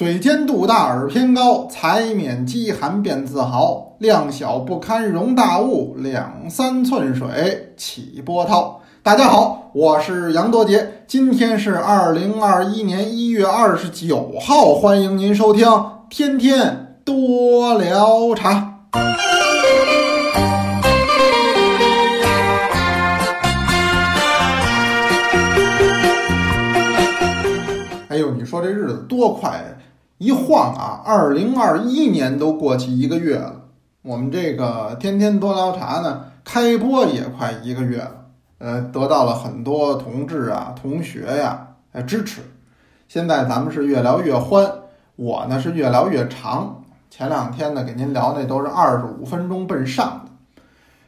嘴尖肚大耳偏高，才免饥寒便自豪。量小不堪容大物，两三寸水起波涛。大家好，我是杨多杰，今天是二零二一年一月二十九号，欢迎您收听天天多聊茶。哎呦，你说这日子多快呀！一晃啊，二零二一年都过去一个月了。我们这个天天多聊茶呢，开播也快一个月了。呃，得到了很多同志啊、同学呀，呃支持。现在咱们是越聊越欢，我呢是越聊越长。前两天呢，给您聊那都是二十五分钟奔上的。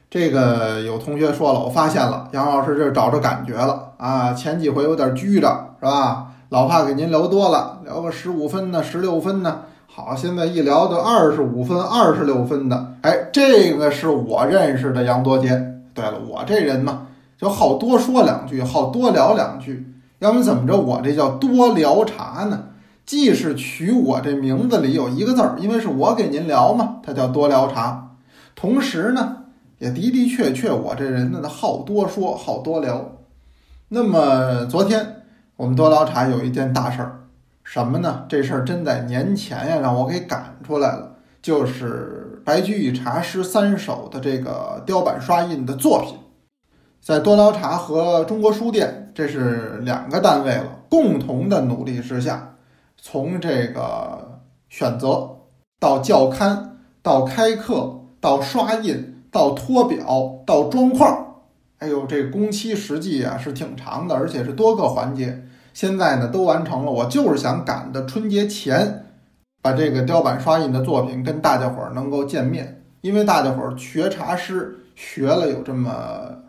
这个有同学说了，我发现了，杨老师这找着感觉了啊。前几回有点拘着，是吧？老怕给您聊多了，聊个十五分呢，十六分呢。好，现在一聊就二十五分、二十六分的。哎，这个是我认识的杨多杰。对了，我这人嘛，就好多说两句，好多聊两句。要不怎么着，我这叫多聊茶呢？既是取我这名字里有一个字儿，因为是我给您聊嘛，它叫多聊茶。同时呢，也的的确确，我这人呢好多说，好多聊。那么昨天。我们多聊茶有一件大事儿，什么呢？这事儿真在年前呀，让我给赶出来了。就是白居易茶诗三首的这个雕版刷印的作品，在多聊茶和中国书店，这是两个单位了，共同的努力之下，从这个选择到校刊，到开课，到刷印，到托表，到装框。哎呦，这工期实际啊是挺长的，而且是多个环节。现在呢都完成了，我就是想赶的春节前，把这个雕版刷印的作品跟大家伙儿能够见面。因为大家伙儿学茶师学了有这么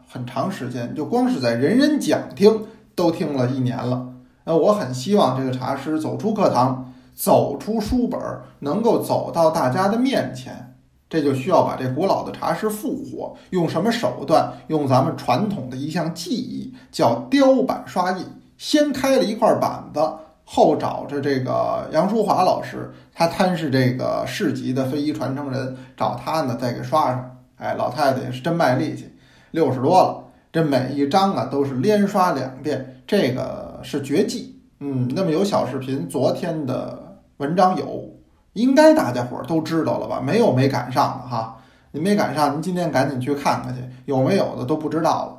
很长时间，就光是在人人讲听都听了一年了。那我很希望这个茶师走出课堂，走出书本，能够走到大家的面前。这就需要把这古老的茶师复活，用什么手段？用咱们传统的一项技艺，叫雕版刷印。先开了一块板子，后找着这个杨淑华老师，他摊是这个市级的非遗传承人，找他呢再给刷上。哎，老太太也是真卖力气，六十多了，这每一张啊都是连刷两遍，这个是绝技。嗯，那么有小视频，昨天的文章有。应该大家伙儿都知道了吧？没有没赶上的哈，您没赶上，您今天赶紧去看看去，有没有的都不知道了。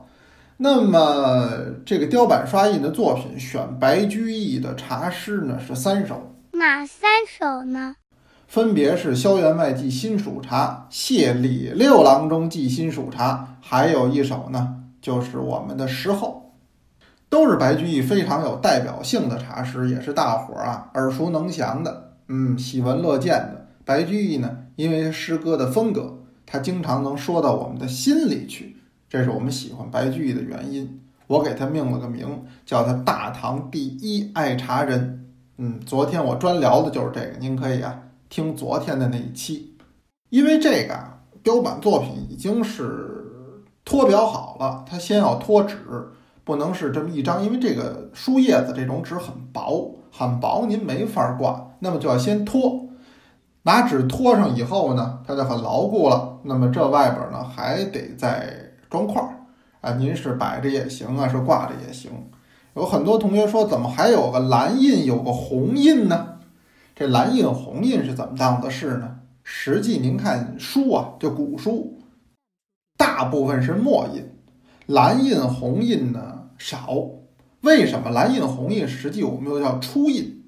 那么这个雕版刷印的作品选白居易的茶诗呢是三首，哪三首呢？分别是《萧员外寄新蜀茶》《谢李六郎中寄新蜀茶》，还有一首呢就是我们的《石后》，都是白居易非常有代表性的茶诗，也是大伙儿啊耳熟能详的。嗯，喜闻乐见的白居易呢，因为诗歌的风格，他经常能说到我们的心里去，这是我们喜欢白居易的原因。我给他命了个名，叫他大唐第一爱茶人。嗯，昨天我专聊的就是这个，您可以啊听昨天的那一期，因为这个啊雕版作品已经是托裱好了，它先要托纸，不能是这么一张，因为这个书叶子这种纸很薄。很薄，您没法挂，那么就要先托，拿纸托上以后呢，它就很牢固了。那么这外边呢还得再装块儿啊，您是摆着也行啊，是挂着也行。有很多同学说，怎么还有个蓝印，有个红印呢？这蓝印红印是怎么当的事呢？实际您看书啊，就古书，大部分是墨印，蓝印红印呢少。为什么蓝印红印实际我们又叫初印？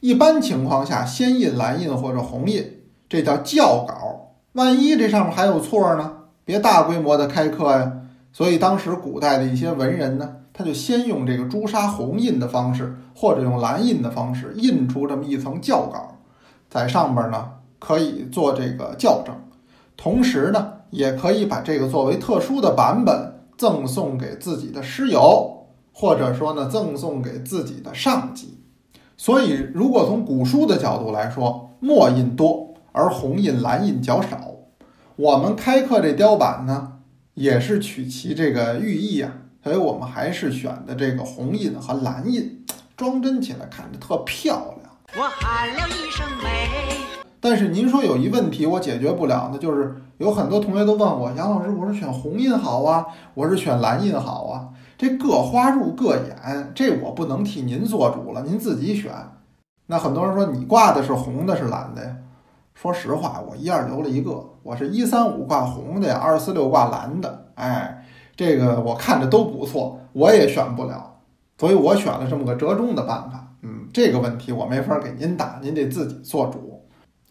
一般情况下，先印蓝印或者红印，这叫校稿。万一这上面还有错呢？别大规模的开课呀。所以当时古代的一些文人呢，他就先用这个朱砂红印的方式，或者用蓝印的方式印出这么一层校稿，在上边呢可以做这个校正，同时呢也可以把这个作为特殊的版本赠送给自己的师友。或者说呢，赠送给自己的上级。所以，如果从古书的角度来说，墨印多，而红印、蓝印较少。我们开刻这雕版呢，也是取其这个寓意啊，所以我们还是选的这个红印和蓝印，装帧起来看着特漂亮。我喊了一声美。但是您说有一问题我解决不了呢，就是有很多同学都问我，杨老师，我是选红印好啊，我是选蓝印好啊？这各花入各眼，这我不能替您做主了，您自己选。那很多人说你挂的是红的，是蓝的呀？说实话，我一样留了一个，我是一三五挂红的呀，二四六挂蓝的。哎，这个我看着都不错，我也选不了，所以我选了这么个折中的办法。嗯，这个问题我没法给您打，您得自己做主。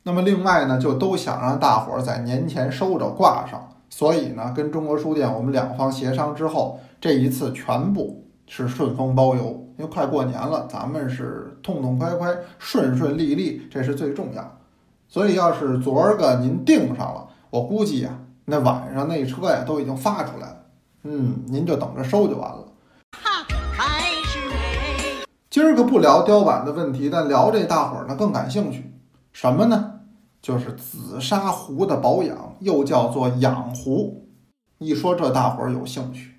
那么另外呢，就都想让大伙儿在年前收着挂上，所以呢，跟中国书店我们两方协商之后，这一次全部是顺丰包邮。因为快过年了，咱们是痛痛快快、顺顺利利，这是最重要。所以要是昨儿个您订上了，我估计呀，那晚上那车呀都已经发出来了。嗯，您就等着收就完了。哈，还是美。今儿个不聊雕版的问题，但聊这大伙儿呢更感兴趣。什么呢？就是紫砂壶的保养，又叫做养壶。一说这，大伙儿有兴趣，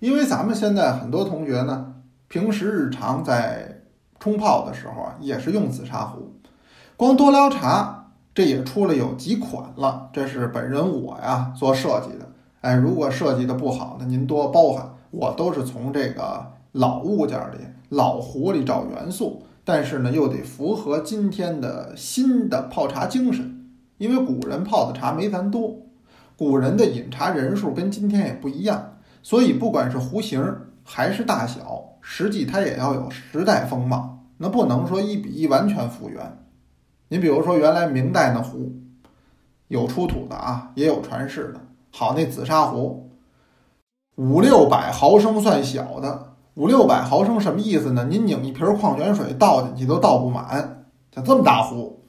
因为咱们现在很多同学呢。平时日常在冲泡的时候啊，也是用紫砂壶。光多聊茶，这也出了有几款了。这是本人我呀做设计的。哎，如果设计的不好呢，您多包涵。我都是从这个老物件里、老壶里找元素，但是呢，又得符合今天的新的泡茶精神。因为古人泡的茶没咱多，古人的饮茶人数跟今天也不一样，所以不管是壶型还是大小。实际它也要有时代风貌，那不能说一比一完全复原。您比如说，原来明代那壶，有出土的啊，也有传世的。好，那紫砂壶，五六百毫升算小的，五六百毫升什么意思呢？您拧一瓶矿泉水倒进去都倒不满，像这么大壶，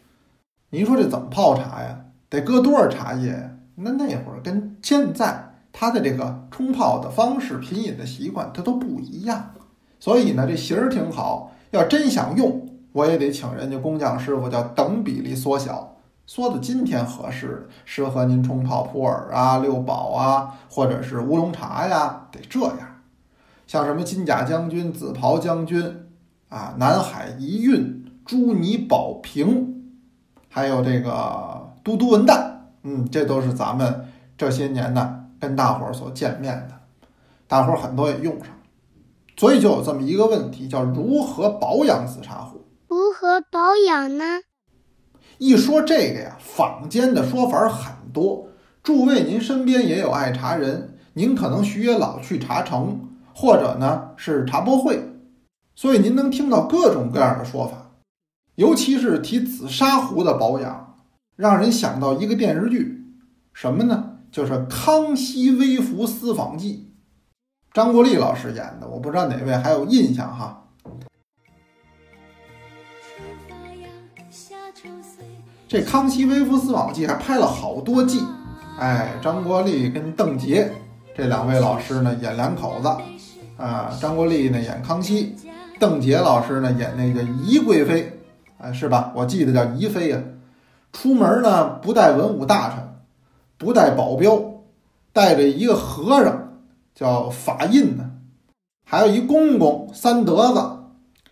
您说这怎么泡茶呀？得搁多少茶叶呀？那那会儿跟现在它的这个冲泡的方式、品饮的习惯，它都不一样。所以呢，这型儿挺好。要真想用，我也得请人家工匠师傅，叫等比例缩小，缩的今天合适，适合您冲泡普洱啊、六宝啊，或者是乌龙茶呀，得这样。像什么金甲将军、紫袍将军啊、南海一运、朱泥宝瓶，还有这个嘟嘟文旦，嗯，这都是咱们这些年呢跟大伙儿所见面的，大伙儿很多也用上。所以就有这么一个问题，叫如何保养紫砂壶？如何保养呢？一说这个呀，坊间的说法很多。诸位，您身边也有爱茶人，您可能徐也老去茶城，或者呢是茶博会，所以您能听到各种各样的说法。尤其是提紫砂壶的保养，让人想到一个电视剧，什么呢？就是《康熙微服私访记》。张国立老师演的，我不知道哪位还有印象哈。这《康熙微服私访记》还拍了好多季，哎，张国立跟邓婕这两位老师呢演两口子，啊，张国立呢演康熙，邓婕老师呢演那个宜贵妃，哎，是吧？我记得叫宜妃呀。出门呢不带文武大臣，不带保镖，带着一个和尚。叫法印呢，还有一公公三德子，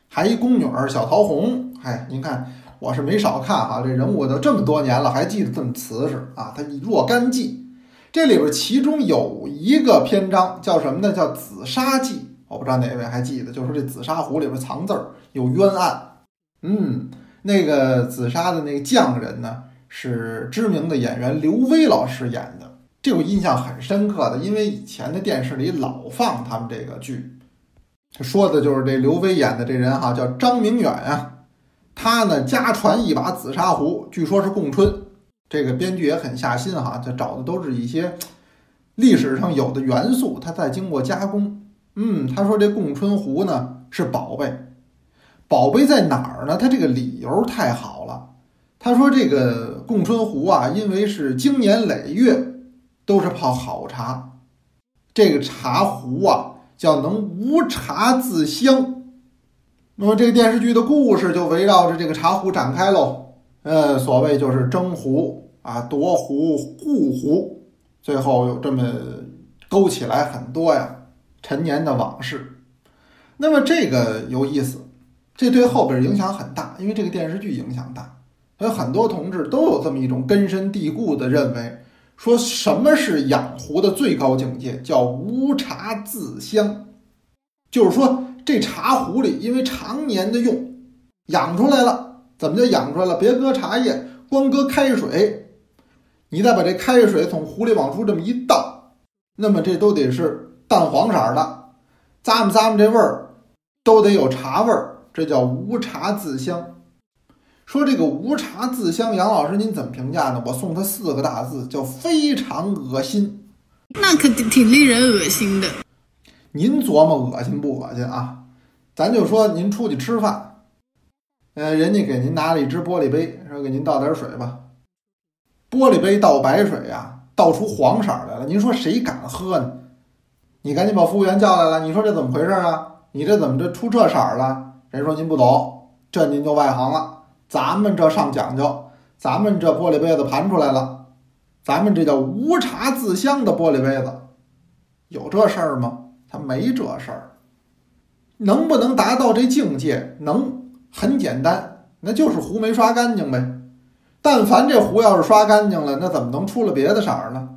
还一宫女儿小桃红。哎，您看我是没少看哈，这人物都这么多年了，还记得这么瓷实啊。他若干记，这里边其中有一个篇章叫什么呢？叫紫砂记。我不知道哪位还记得，就说这紫砂壶里边藏字儿有冤案。嗯，那个紫砂的那个匠人呢，是知名的演员刘威老师演的。这个印象很深刻的，因为以前的电视里老放他们这个剧，说的就是这刘威演的这人哈，叫张明远啊。他呢家传一把紫砂壶，据说是供春。这个编剧也很下心哈，他找的都是一些历史上有的元素，他再经过加工。嗯，他说这供春壶呢是宝贝，宝贝在哪儿呢？他这个理由太好了。他说这个供春壶啊，因为是经年累月。都是泡好茶，这个茶壶啊叫能无茶自香。那么这个电视剧的故事就围绕着这个茶壶展开喽。呃，所谓就是争壶啊、夺壶、护壶，最后有这么勾起来很多呀陈年的往事。那么这个有意思，这对后边影响很大，因为这个电视剧影响大，所以很多同志都有这么一种根深蒂固的认为，说什么是养壶的最高境界，叫无茶自香，就是说这茶壶里因为常年的用，养出来了。怎么就养出来了？别搁茶叶，光搁开水，你再把这开水从壶里往出这么一倒，那么这都得是淡黄色的，咂摸咂摸这味儿，都得有茶味儿，这叫无茶自香。说这个无茶自香，杨老师您怎么评价呢？我送他四个大字，叫非常恶心。那可挺挺令人恶心的。您琢磨恶心不恶心啊？咱就说您出去吃饭。呃，人家给您拿了一只玻璃杯，说给您倒点水吧。玻璃杯倒白水呀，倒出黄色来了。您说谁敢喝呢？你赶紧把服务员叫来了。你说这怎么回事啊？你这怎么这出这色了？人说您不懂，这您就外行了。咱们这上讲究，咱们这玻璃杯子盘出来了，咱们这叫无茶自香的玻璃杯子，有这事儿吗？他没这事儿。能不能达到这境界？能。很简单，那就是壶没刷干净呗。但凡这壶要是刷干净了，那怎么能出了别的色儿呢？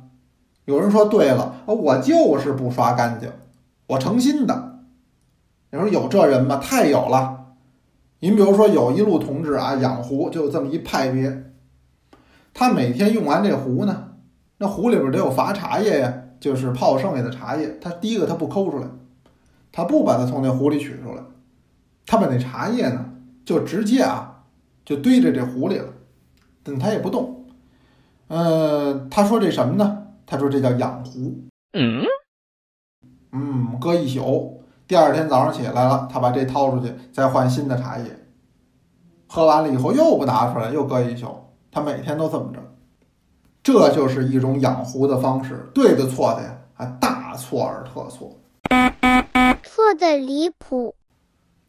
有人说对了，我就是不刷干净，我诚心的。你说有这人吗？太有了。您比如说有一路同志啊，养壶就这么一派别，他每天用完这壶呢，那壶里边得有伐茶叶呀，就是泡剩下的茶叶。他第一个他不抠出来，他不把它从那壶里取出来，他把那茶叶呢。就直接啊，就堆在这壶里了，但他也不动。呃，他说这什么呢？他说这叫养壶。嗯，嗯，搁一宿，第二天早上起来了，他把这掏出去，再换新的茶叶。喝完了以后又不拿出来，又搁一宿。他每天都这么着，这就是一种养壶的方式。对的错的呀，啊，大错而特错，错的离谱。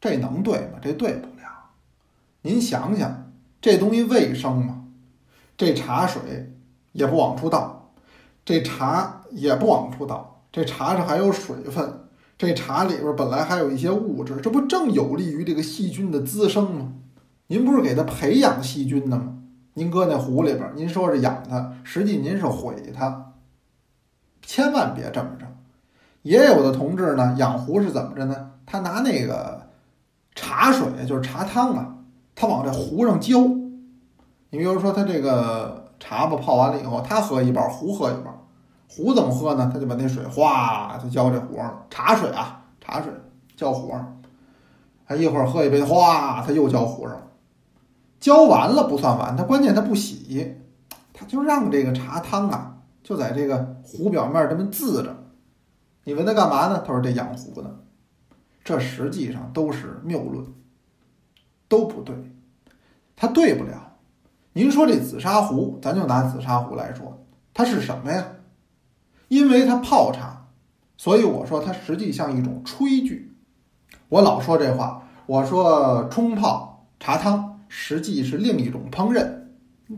这能对吗？这对不了？您想想，这东西卫生吗？这茶水也不往出倒，这茶也不往出倒，这茶上还有水分，这茶里边本来还有一些物质，这不正有利于这个细菌的滋生吗？您不是给它培养细菌的吗？您搁那壶里边，您说是养它，实际您是毁它。千万别这么着。也有的同志呢，养壶是怎么着呢？他拿那个茶水，就是茶汤啊。他往这壶上浇，你比如说他这个茶吧泡完了以后，他喝一半，壶喝一半。壶怎么喝呢？他就把那水哗就浇这壶上，茶水啊，茶水浇壶上。他一会儿喝一杯，哗，他又浇壶上。浇完了不算完，他关键他不洗，他就让这个茶汤啊就在这个壶表面这么渍着。你问他干嘛呢？他说这养壶呢。这实际上都是谬论。都不对，它对不了。您说这紫砂壶，咱就拿紫砂壶来说，它是什么呀？因为它泡茶，所以我说它实际像一种炊具。我老说这话，我说冲泡茶汤实际是另一种烹饪，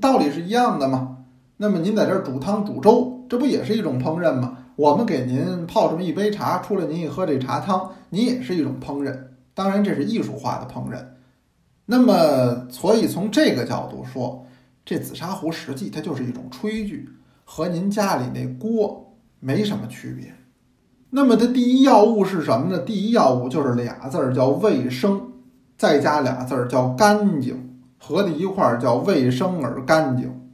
道理是一样的嘛。那么您在这儿煮汤煮粥，这不也是一种烹饪吗？我们给您泡这么一杯茶出来，您一喝这茶汤，您也是一种烹饪。当然，这是艺术化的烹饪。那么，所以从这个角度说，这紫砂壶实际它就是一种炊具，和您家里那锅没什么区别。那么它第一要务是什么呢？第一要务就是俩字儿叫卫生，再加俩字儿叫干净，合在一块儿叫卫生而干净。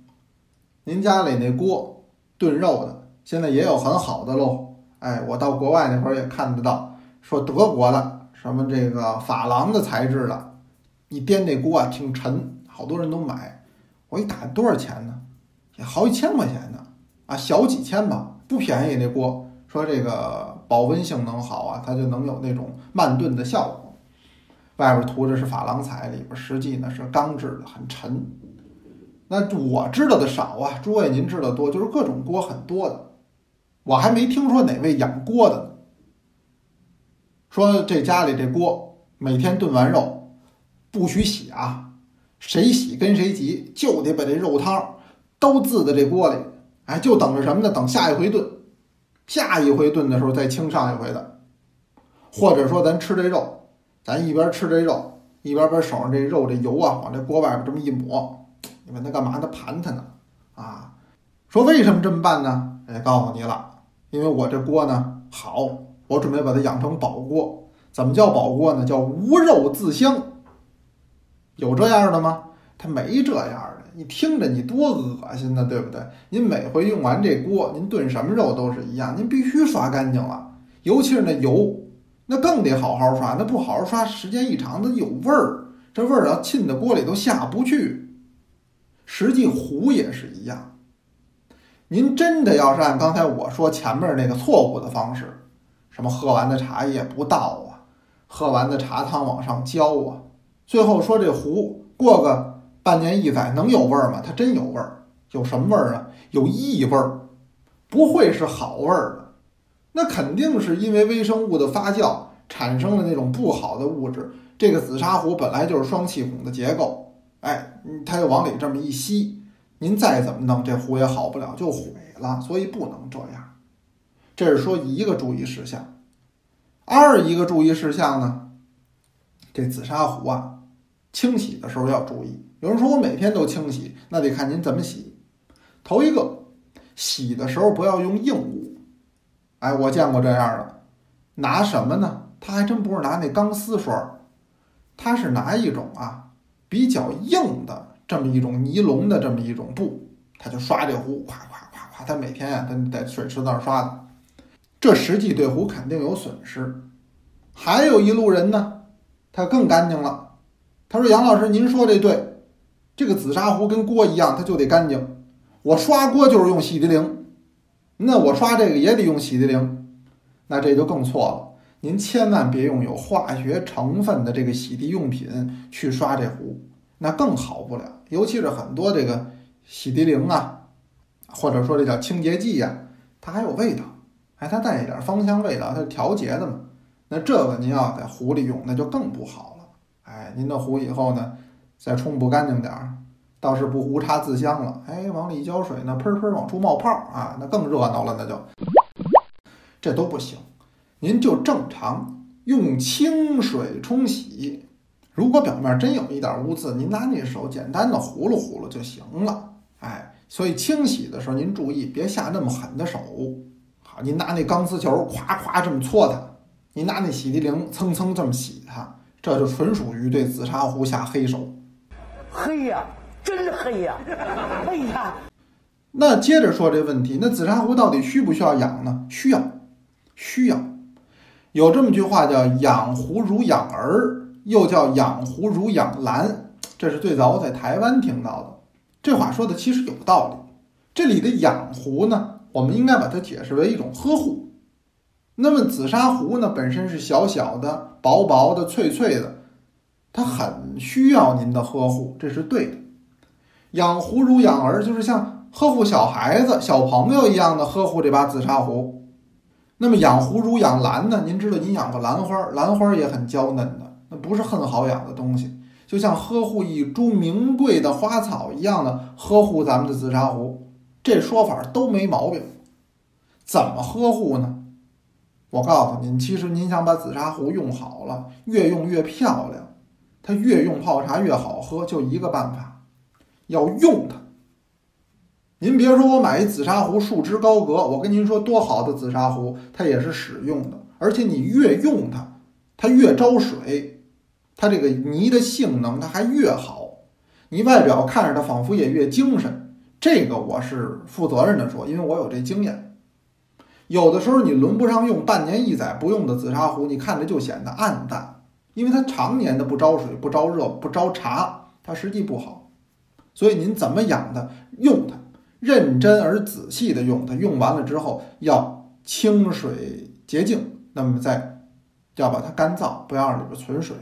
您家里那锅炖肉的，现在也有很好的喽。哎，我到国外那会儿也看得到，说德国的什么这个珐琅的材质的。一颠那锅啊，挺沉，好多人都买。我一打多少钱呢？也好几千块钱呢，啊，小几千吧，不便宜。那锅说这个保温性能好啊，它就能有那种慢炖的效果。外边涂的是珐琅彩，里边实际呢是钢制的，很沉。那我知道的少啊，诸位您知道多，就是各种锅很多的。我还没听说哪位养锅的呢。说这家里这锅每天炖完肉。不许洗啊！谁洗跟谁急，就得把这肉汤都渍在这锅里。哎，就等着什么呢？等下一回炖，下一回炖的时候再清上一回的。或者说，咱吃这肉，咱一边吃这肉，一边把手上这肉这油啊往这锅外边这么一抹，你问他干嘛？他盘他呢啊！说为什么这么办呢？哎，告诉你了，因为我这锅呢好，我准备把它养成宝锅。怎么叫宝锅呢？叫无肉自香。有这样的吗？它没这样。你听着，你多恶心呢，对不对？您每回用完这锅，您炖什么肉都是一样，您必须刷干净了，尤其是那油，那更得好好刷。那不好好刷，时间一长，它有味儿，这味儿要沁到锅里都下不去。实际壶也是一样。您真的要是按刚才我说前面那个错误的方式，什么喝完的茶叶不倒啊，喝完的茶汤往上浇啊，最后说这壶过个半年一载能有味儿吗？它真有味儿，有什么味儿啊？有异味儿，不会是好味儿的，那肯定是因为微生物的发酵产生了那种不好的物质。这个紫砂壶本来就是双气孔的结构，哎，它又往里这么一吸。您再怎么弄，这壶也好不了，就毁了，所以不能这样。这是说一个注意事项。二一个注意事项呢，这紫砂壶啊，清洗的时候要注意。有人说我每天都清洗，那得看您怎么洗。头一个，洗的时候不要用硬物。哎，我见过这样的，拿什么呢？他还真不是拿那钢丝刷，他是拿一种啊比较硬的。这么一种尼龙的这么一种布，他就刷这壶，咵咵咵咵，他每天呀，他在水池那儿刷的，这实际对壶肯定有损失。还有一路人呢，他更干净了。他说：“杨老师，您说这对，这个紫砂壶跟锅一样，它就得干净。我刷锅就是用洗涤灵，那我刷这个也得用洗涤灵，那这就更错了。您千万别用有化学成分的这个洗涤用品去刷这壶。”那更好不了，尤其是很多这个洗涤灵啊，或者说这叫清洁剂呀，它还有味道，哎，它带一点芳香味道，它是调节的嘛。那这个您要在壶里用，那就更不好。哎，您的壶以后呢，再冲不干净点儿，倒是不无茶自香了。哎，往里一浇水呢，喷喷往出冒泡啊，那更热闹了，那就这都不行。您就正常用清水冲洗。如果表面真有一点污渍，您拿那手简单的糊噜糊噜就行了。哎，所以清洗的时候您注意别下那么狠的手。好，您拿那钢丝球咵咵这么搓它，您拿那洗涤灵蹭蹭这么洗它，这就纯属于对紫砂壶下黑手。黑呀，真黑呀！哎呀，那接着说这问题，那紫砂壶到底需不需要养呢？需要，需要。有这么句话叫“养壶如养儿”。又叫养壶如养兰，这是最早我在台湾听到的。这话说的其实有道理。这里的养壶呢，我们应该把它解释为一种呵护。那么紫砂壶呢，本身是小小的、薄薄的、脆脆的，它很需要您的呵护，这是对的。养壶如养儿，就是像呵护小孩子、小朋友一样的呵护这把紫砂壶。那么养壶如养兰呢？您知道，您养过兰花，兰花也很娇嫩的。那不是很好养的东西，就像呵护一株名贵的花草一样的呵护咱们的紫砂壶，这说法都没毛病。怎么呵护呢？我告诉您，其实您想把紫砂壶用好了，越用越漂亮，它越用泡茶越好喝，就一个办法，要用它。您别说我买一紫砂壶束之高阁，我跟您说多好的紫砂壶，它也是使用的，而且你越用它，它越招水。它这个泥的性能，它还越好，你外表看着它仿佛也越精神。这个我是负责任的说，因为我有这经验。有的时候你轮不上用，半年一载不用的紫砂壶，你看着就显得暗淡，因为它常年的不招水、不招热、不招茶，它实际不好。所以您怎么养它？用它，认真而仔细的用它，用完了之后要清水洁净，那么再要把它干燥，不要让里边存水。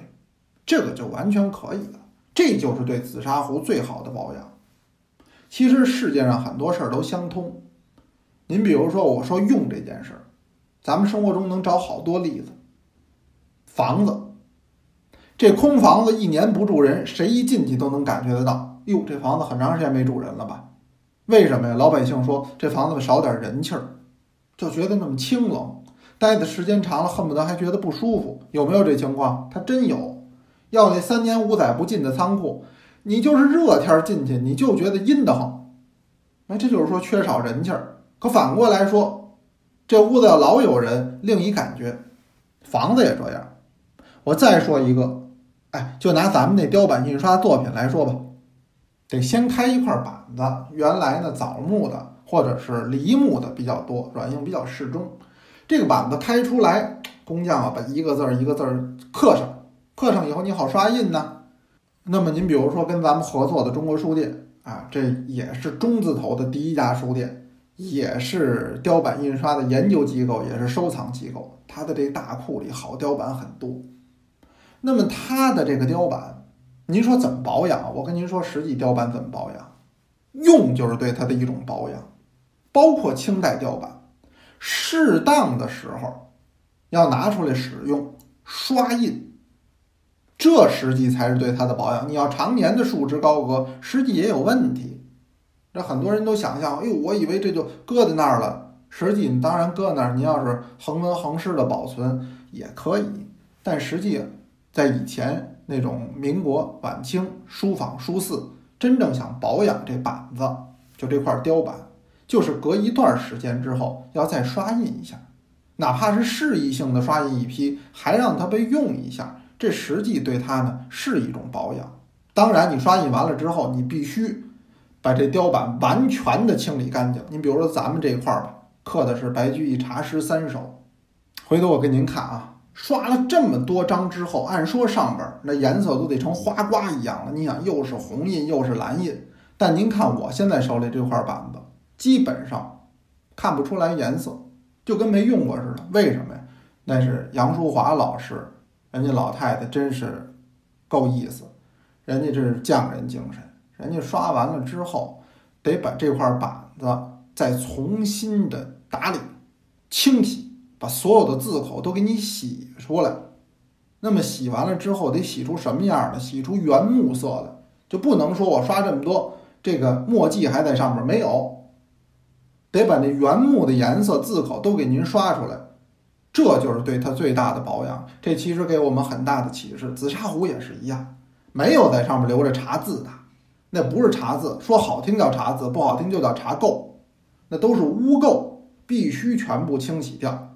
这个就完全可以了，这就是对紫砂壶最好的保养。其实世界上很多事儿都相通。您比如说，我说用这件事儿，咱们生活中能找好多例子。房子，这空房子一年不住人，谁一进去都能感觉得到，哟，这房子很长时间没住人了吧？为什么呀？老百姓说这房子少点人气儿，就觉得那么清冷，待的时间长了，恨不得还觉得不舒服。有没有这情况？它真有。要那三年五载不进的仓库，你就是热天进去，你就觉得阴得慌。哎，这就是说缺少人气儿。可反过来说，这屋子老有人，另一感觉。房子也这样。我再说一个，哎，就拿咱们那雕版印刷作品来说吧，得先开一块板子，原来呢枣木的或者是梨木的比较多，软硬比较适中。这个板子开出来，工匠啊把一个字儿一个字儿刻上，刻上以后你好刷印呢。那么您比如说跟咱们合作的中国书店啊，这也是中字头的第一家书店，也是雕版印刷的研究机构，也是收藏机构。它的这大库里好雕版很多。那么它的这个雕版，您说怎么保养？我跟您说，实际雕版怎么保养？用就是对它的一种保养，包括清代雕版，适当的时候要拿出来使用，刷印，这实际才是对它的保养。你要常年的束之高阁，实际也有问题。这很多人都想象，哎呦，我以为这就搁在那儿了。实际你当然搁那儿，您要是恒温恒湿的保存也可以，但实际。在以前那种民国晚清书坊书肆，真正想保养这板子，就这块雕板，就是隔一段时间之后要再刷印一下，哪怕是示意性的刷印一批，还让它被用一下，这实际对它呢是一种保养。当然，你刷印完了之后，你必须把这雕版完全的清理干净。你比如说咱们这一块吧，刻的是白居易茶诗三首，回头我给您看啊。刷了这么多张之后，按说上边那颜色都得成花瓜一样了。你想，又是红印又是蓝印，但您看我现在手里这块板子，基本上看不出来颜色，就跟没用过似的。为什么呀？那是杨淑华老师，人家老太太真是够意思，人家这是匠人精神。人家刷完了之后，得把这块板子再重新的打理、清洗。把所有的字口都给你洗出来，那么洗完了之后得洗出什么样的？洗出原木色的，就不能说我刷这么多，这个墨迹还在上面没有，得把那原木的颜色字口都给您刷出来，这就是对它最大的保养。这其实给我们很大的启示。紫砂壶也是一样，没有在上面留着茶字的，那不是茶字，说好听叫茶字，不好听就叫茶垢，那都是污垢，必须全部清洗掉。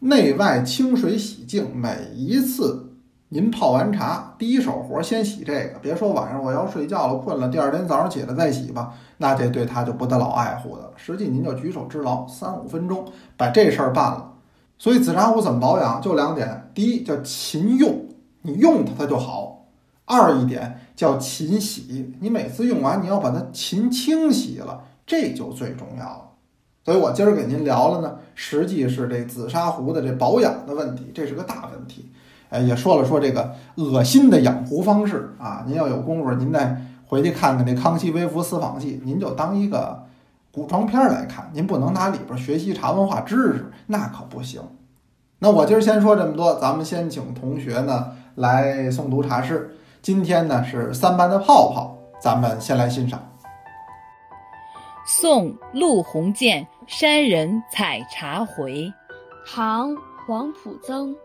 内外清水洗净，每一次您泡完茶，第一手活先洗这个。别说晚上我要睡觉了，困了，第二天早上起来再洗吧，那这对他就不得老爱护的。实际您就举手之劳，三五分钟把这事儿办了。所以紫砂壶怎么保养？就两点：第一叫勤用，你用它它就好；二一点叫勤洗，你每次用完你要把它勤清洗了，这就最重要了。所以我今儿给您聊了呢，实际是这紫砂壶的这保养的问题，这是个大问题。哎，也说了说这个恶心的养壶方式啊，您要有功夫，您再回去看看那《康熙微服私访记》，您就当一个古装片来看，您不能拿里边学习茶文化知识，那可不行。那我今儿先说这么多，咱们先请同学呢来诵读茶诗。今天呢是三班的泡泡，咱们先来欣赏。宋陆鸿渐山人采茶回，唐黄浦曾。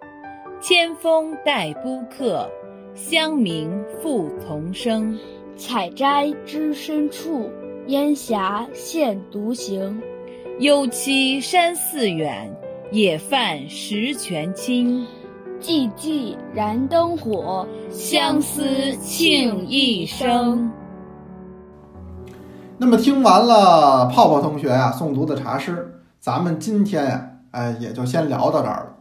千峰带孤客，乡民复丛生。采摘之深处，烟霞现独行。幽栖山寺远，野饭石泉清。寂寂燃灯火，相思庆一生。那么听完了泡泡同学呀诵读的茶诗，咱们今天呀，哎，也就先聊到这儿了。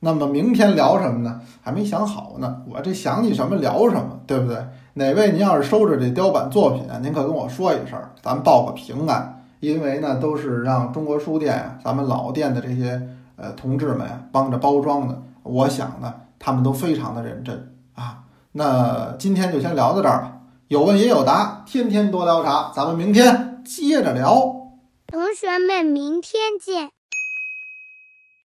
那么明天聊什么呢？还没想好呢。我这想起什么聊什么，对不对？哪位您要是收着这雕版作品啊，您可跟我说一声，咱报个平安。因为呢，都是让中国书店呀，咱们老店的这些呃同志们呀帮着包装的。我想呢，他们都非常的认真啊。那今天就先聊到这儿吧。有问也有答，天天多聊啥，咱们明天接着聊。同学们，明天见。